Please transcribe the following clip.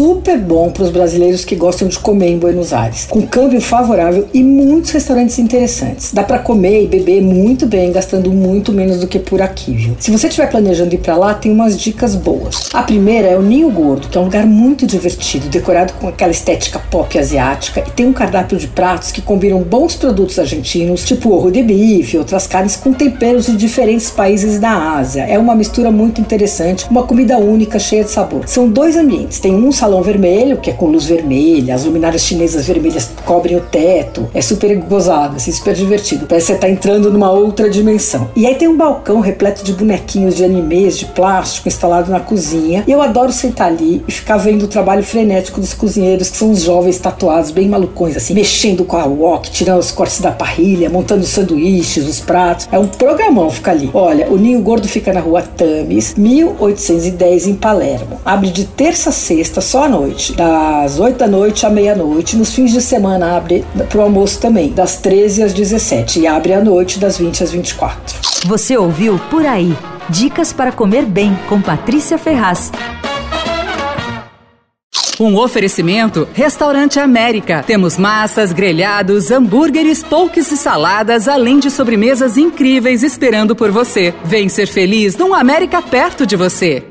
super bom para os brasileiros que gostam de comer em Buenos Aires, com câmbio favorável e muitos restaurantes interessantes. Dá para comer e beber muito bem, gastando muito menos do que por aqui, viu? Se você estiver planejando ir para lá, tem umas dicas boas. A primeira é o Ninho Gordo, que é um lugar muito divertido, decorado com aquela estética pop asiática e tem um cardápio de pratos que combinam bons produtos argentinos, tipo ovo de bife, outras carnes com temperos de diferentes países da Ásia. É uma mistura muito interessante, uma comida única, cheia de sabor. São dois ambientes. Tem um salão vermelho, que é com luz vermelha, as luminárias chinesas vermelhas cobrem o teto. É super gozado, assim, super divertido. Parece que você tá entrando numa outra dimensão. E aí tem um balcão repleto de bonequinhos de animes de plástico instalado na cozinha. E eu adoro sentar ali e ficar vendo o trabalho frenético dos cozinheiros, que são os jovens tatuados, bem malucões, assim, mexendo com a wok, tirando os cortes da parrilha, montando os sanduíches, os pratos. É um programão ficar ali. Olha, o Ninho Gordo fica na rua Tames, 1810, em Palermo. Abre de terça a sexta, só à noite, das 8 da noite à meia-noite. Nos fins de semana abre para o almoço também, das 13 às 17 e abre à noite, das 20 às 24. Você ouviu Por Aí. Dicas para comer bem com Patrícia Ferraz. Um oferecimento Restaurante América. Temos massas, grelhados, hambúrgueres, polques e saladas, além de sobremesas incríveis esperando por você. Vem ser feliz num América perto de você.